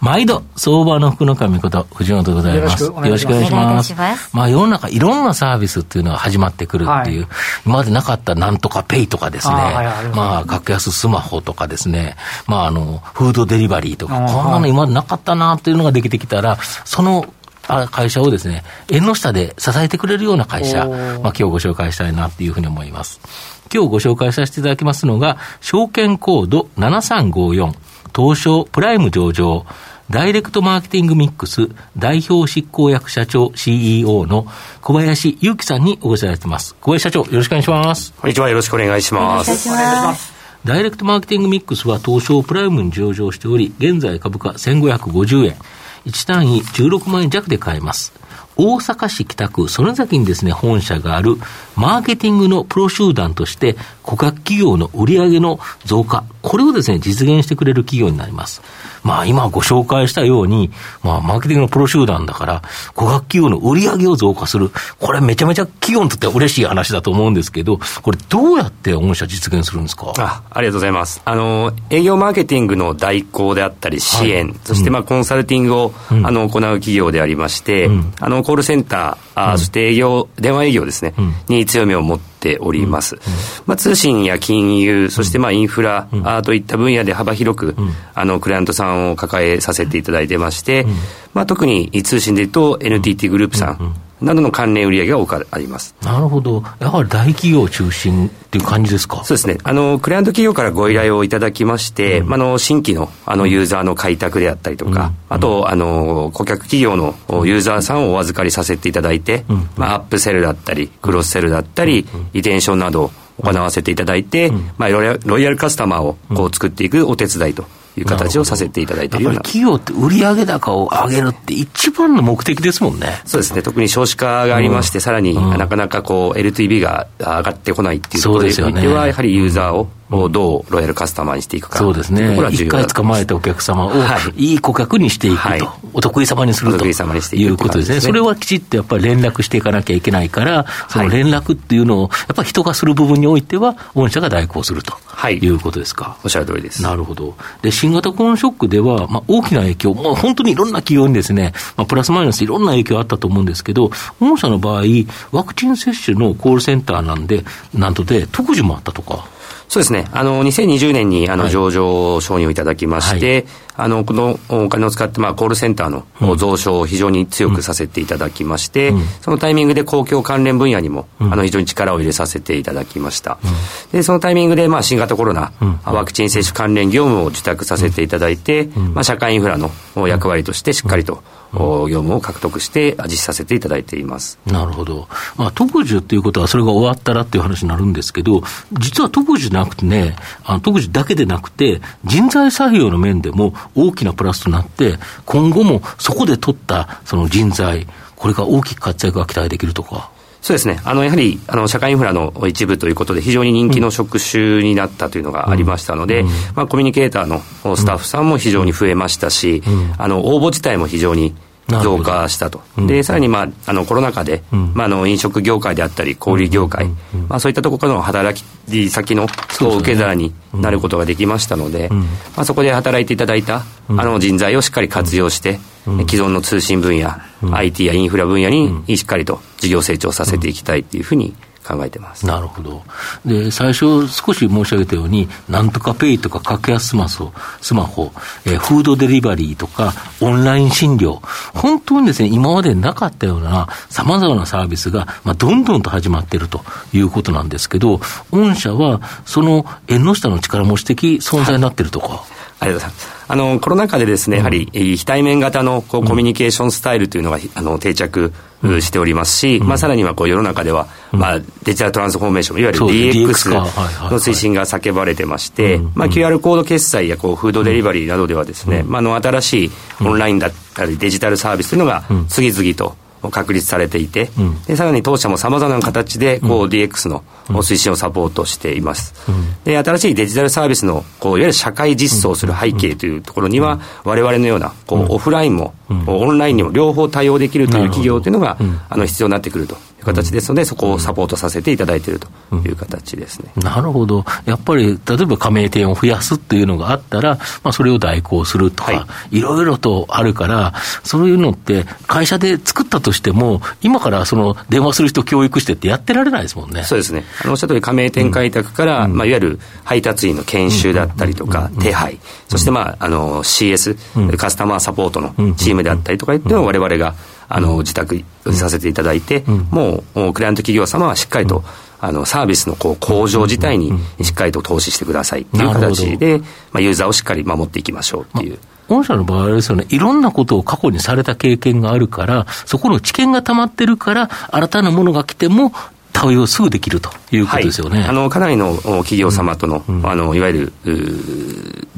毎度、相場の福の神こと、藤本でございます。よろしくお願いします。ます。まあ、世の中いろんなサービスっていうのが始まってくるっていう、はい、今までなかったなんとかペイとかですね、あまあ、格安スマホとかですね、まあ、あの、フードデリバリーとか、こんなの今までなかったなっていうのができてきたら、その会社をですね、縁の下で支えてくれるような会社、まあ今日ご紹介したいなっていうふうに思います。今日ご紹介させていただきますのが、証券コー。ド7354、東証プライム上場、ダイレクトマーケティングミックス代表執行役社長 CEO の小林祐樹さんにお越しいただいています。小林社長、よろしくお願いします。こんにちは、よろしくお願いします。お願いします。ダイレクトマーケティングミックスは東証プライムに上場しており、現在株価1550円。1単位16万円弱で買えます。大阪市北区曽根崎にですね、本社があるマーケティングのプロ集団として、顧客企業の売上の増加、これをですね、実現してくれる企業になります。まあ今ご紹介したように、まあマーケティングのプロ集団だから、顧客企業の売上を増加する。これめちゃめちゃ企業にとっては嬉しい話だと思うんですけど、これどうやって御社実現するんですか？あありがとうございます。あの、営業マーケティングの代行であったり支援、はい、そしてまあコンサルティングを、うん、あの行う企業でありまして、うん、あのコールセンター、あそして営業、電話営業ですね、に強みを持っております。まあ、通信や金融、そしてまあインフラ、あといった分野で幅広く、あのクライアントさんを抱えさせていただいてまして、まあ、特に通信でいうと NTT グループさん、などの関連売上が多くあります。なるほど、やはり大企業中心っていう感じですか？そうですね、あのクライアント企業からご依頼をいただきまして、うん、あの新規のあのユーザーの開拓であったりとか、うん、あとあの顧客企業のユーザーさんをお預かりさせていただいて、うん、まあ、アップセルだったり、クロスセルだったり、リテンションなどを行わせていただいて、まあ、ロイヤルカスタマーをこう作っていくお手伝いという形をさせていただいているような。企業って売上高を上げるって一番の目的ですもんね。そうですね。特に少子化がありまして、うん、さらに、なかなかこう LTV が上がってこないっていうところにおいては、やはりユーザーををどうロイヤルカスタマーにしていくか。そうですね、一回捕まえたお客様を、い。い顧客にしていくと、はい、お得意様にすると。いうことですね、それはきちっとやっぱり連絡していかなきゃいけないから、その連絡っていうのを、やっぱり人がする部分においては、御社が代行するということですか。おっしゃる通りです。なるほど。で、新型コロナショックでは、まあ、大きな影響、まあ、本当にいろんな企業にですね、まあ、プラスマイナスいろんな影響あったと思うんですけど、御社の場合、ワクチン接種のコールセンターなんで、なんとで、特需もあったとか。そうですね。あの、2020年に、あの、上場承認をいただきまして、はい、あの、このお金を使って、まあ、コールセンターの増床を非常に強くさせていただきまして、うん、そのタイミングで公共関連分野にも、うん、あの、非常に力を入れさせていただきました。うん、で、そのタイミングで、まあ、新型コロナ、ワクチン接種関連業務を受託させていただいて、まあ、社会インフラの役割としてしっかりと、業務を獲得して実施させていただいています。なるほど、まあ、特需っていうことは、それが終わったらっていう話になるんですけど、実は特需なくてね、あの特需だけでなくて、人材採用の面でも大きなプラスとなって、今後もそこで取ったその人材、これが大きく活躍が期待できるとか。そうですね。あの、やはり、あの、社会インフラの一部ということで、非常に人気の職種になったというのがありましたので、うん、まあ、コミュニケーターのスタッフさんも非常に増えましたし、うん、あの、応募自体も非常に増加したと、でさらに、まあ、あのコロナ禍で、うん、まあ、あの飲食業界であったり、小売業界、まあ、そういったところからの働き先の受け皿になることができましたので、まあ、そこで働いていただいたあの人材をしっかり活用して、既存の通信分野、IT やインフラ分野にしっかりと事業成長させていきたいというふうに考えてますなるほどで、最初、少し申し上げたように、なんとかペイとか格安スマホ、スマホえ、フードデリバリーとか、オンライン診療、本当にですね、今までなかったようなさまざまなサービスが、まあ、どんどんと始まっているということなんですけど、御社はその縁の下の力持ち的存在になっているとか。はいありがとうございます。あの、コロナ禍でですね、やはり、非対面型のこうコミュニケーションスタイルというのが、あの、定着しておりますし、まあ、さらにはこう世の中では、まあ、デジタルトランスフォーメーション、いわゆる DX の推進が叫ばれてまして、まあ、QR コード決済やこうフードデリバリーなどではですね、まあ、の新しいオンラインだったりデジタルサービスというのが次々と確立されていて、うん、でさらに当社もさまざまな形でこう DX の推進をサポートしています、うん、で新しいデジタルサービスのこういわゆる社会実装する背景というところには、我々のようなこうオフラインも、オンラインにも両方対応できるという企業というのが、あの必要になってくるという形ですので、そこをサポートさせていただいているという形ですね、なるほど、やっぱり例えば加盟店を増やすっていうのがあったら、まあ、それを代行するとか、はい、いろいろとあるから、そういうのって、会社で作ったとしても、今からその電話する人教育してってやってられないですもんね。そうですね。あのおっしゃった通り加盟店開拓から、うん、まあ、いわゆる配達員の研修だったりとか、手配、そしてまあ、あの CS、カスタマーサポートのチームであったりとかっていうのを我々が、あの自宅させていただいて、もうクライアント企業様はしっかりと、あのサービスのこう向上自体にしっかりと投資してくださいっていう形で、まあ、ユーザーをしっかり守っていきましょうっていう。御社の場合ですよね、いろんなことを過去にされた経験があるから、そこの知見が溜まってるから、新たなものが来ても、対応すぐできるということですよね。はい、あのかなりの企業様との、うん、あのいわゆる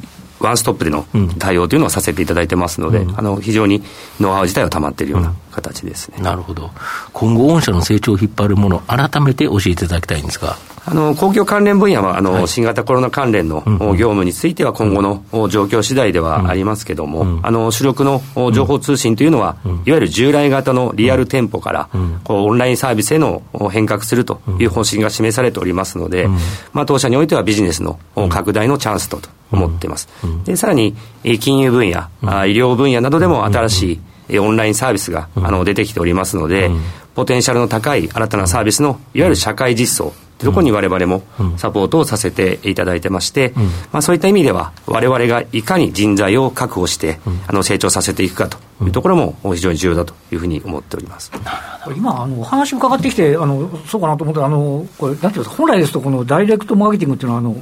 ワンストップでの対応というのをさせていただいてますので、うん、あの非常にノウハウ自体はたまっているような形ですね、うん、なるほど、今後、御社の成長を引っ張るもの、改めて教えていただきたいんですが。あの公共関連分野はあの、はい、新型コロナ関連の業務については今後の状況次第ではありますけれども、うん、あの主力の情報通信というのは、いわゆる従来型のリアル店舗から、こうオンラインサービスへの変革するという方針が示されておりますので、まあ、当社においてはビジネスの拡大のチャンスと思っています。でさらに金融分野、医療分野などでも新しいオンラインサービスがあの出てきておりますので、ポテンシャルの高い新たなサービスのいわゆる社会実装というところに我々もサポートをさせていただいてまして、まあ、そういった意味では我々がいかに人材を確保してあの成長させていくかというところも非常に重要だというふうに思っております。今あのお話伺ってきてあのそうかなと思ったらあのこれなんていうんですか本来ですとこのダイレクトマーケティングっていうのはあの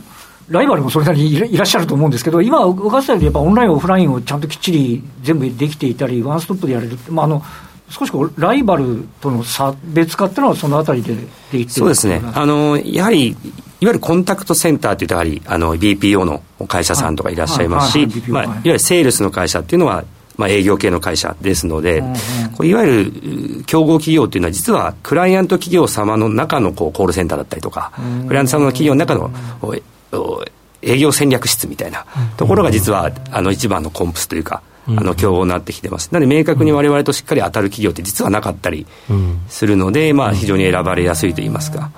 ライバルもそれなりにいらっしゃると思うんですけど、今、伺ったように、やっぱオンライン、オフラインをちゃんときっちり全部できていたり、ワンストップでやれる、まあ、あの少しこうライバルとの差別化っていうのは、そのあたりでできてそうですね。あの、やはりいわゆるコンタクトセンターというと、やはりあの BPO の会社さんとかいらっしゃいますし、いわゆるセールスの会社っていうのは、まあ、営業系の会社ですので、こういわゆる競合企業っていうのは、実はクライアント企業様の中のこうコールセンターだったりとか、クライアント様の企業の中の営業戦略室みたいなところが実はあの一番のコンプスというか、あの競合になってきてます。なので明確にわれわれとしっかり当たる企業って実はなかったりするので、まあ非常に選ばれやすいといいますか、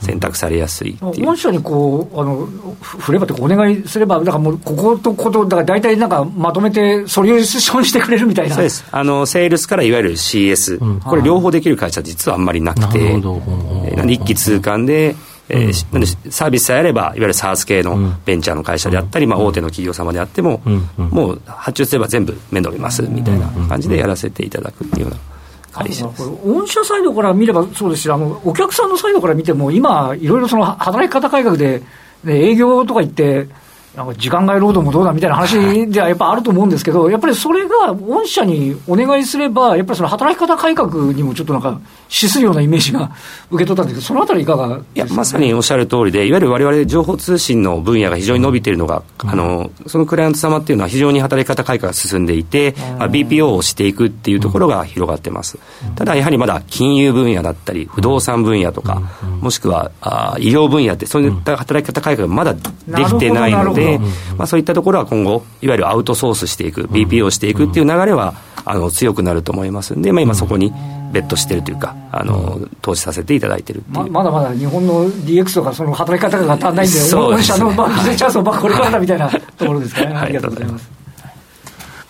選択されやすいっていう。御社にこうあの振ればとかお願いすればだからもうこことことだから大体なんかまとめてソリューションしてくれるみたいな。そうです。あのセールスからいわゆる CS、これ両方できる会社実はあんまりなくて、一気通貫で。えー、サービスさえあれば、いわゆる SARS 系のベンチャーの会社であったり、まあ、大手の企業様であっても、もう発注すれば全部面倒見ますみたいな感じでやらせていただくっていうような。会社御社サイドから見ればそうですしあの、お客さんのサイドから見ても、今、いろいろその働き方改革で、営業とか行って、なんか時間外労働もどうだみたいな話ではやっぱあると思うんですけど、やっぱりそれが御社にお願いすれば、やっぱりその働き方改革にもちょっとなんか、資するようなイメージが受け取ったんですけど、そのあたりいかが、ね、いや、まさにおっしゃる通りで、いわゆるわれわれ情報通信の分野が非常に伸びているのが、うん、あの、そのクライアント様っていうのは非常に働き方改革が進んでいて、うん、BPO をしていくっていうところが広がってます。うん、ただ、やはりまだ金融分野だったり、不動産分野とか、もしくはあ医療分野って、そういった働き方改革がまだできてないので、まあ、そういったところは今後、いわゆるアウトソースしていく、BPO をしていくっていう流れは、あの強くなると思いますんで、まあ、今そこに、ベットしてるというか、あの投資させていただいてるままだまだ日本の DX とか、その働き方が足んないんで、御社のビジネスチャンスをこれからだみたいなところですかね、ありがとうございます。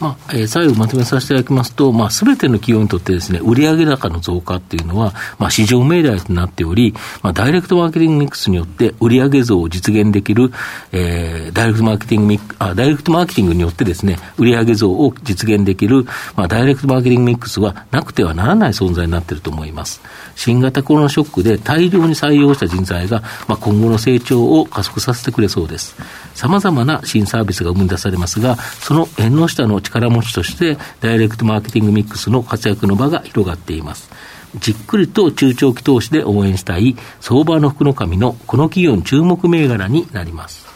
まあ、えー、最後まとめさせていただきますと、まあ、すべての企業にとってですね、売上高の増加っていうのは、まあ、市場命題となっており、まあ、ダイレクトマーケティングミックスによって売上増を実現できる、えー、ダイレクトマーケティングミックあ、ダイレクトマーケティングによってですね、売上増を実現できる、まあ、ダイレクトマーケティングミックスはなくてはならない存在になっていると思います。新型コロナショックで大量に採用した人材が、まあ、今後の成長を加速させてくれそうです。様々な新サービスが生み出されますが、その縁の下の力持ちとして、ダイレクトマーケティングミックスの活躍の場が広がっています。じっくりと中長期投資で応援したい相場の福の神のこの企業の注目銘柄になります。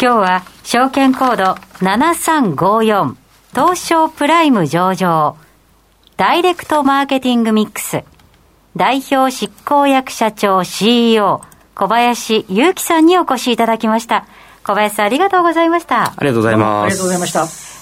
今日は証券コード7354東証プライム上場ダイレクトマーケティングミックス代表執行役社長 CEO 小林祐樹さんにお越しいただきました。小林さんありがとうございました。ありがとうございます。ありがとうございました。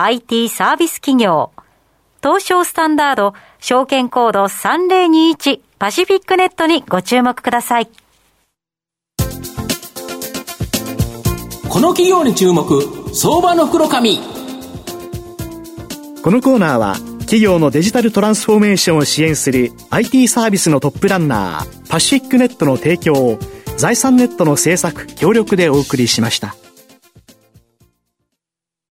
IT サービス企業。東証スタンダード証券コード3021パシフィックネットにご注目ください。この企業に注目、相場の袋紙。このコーナーは企業のデジタルトランスフォーメーションを支援する IT サービスのトップランナーパシフィックネットの提供を財産ネットの制作協力でお送りしました。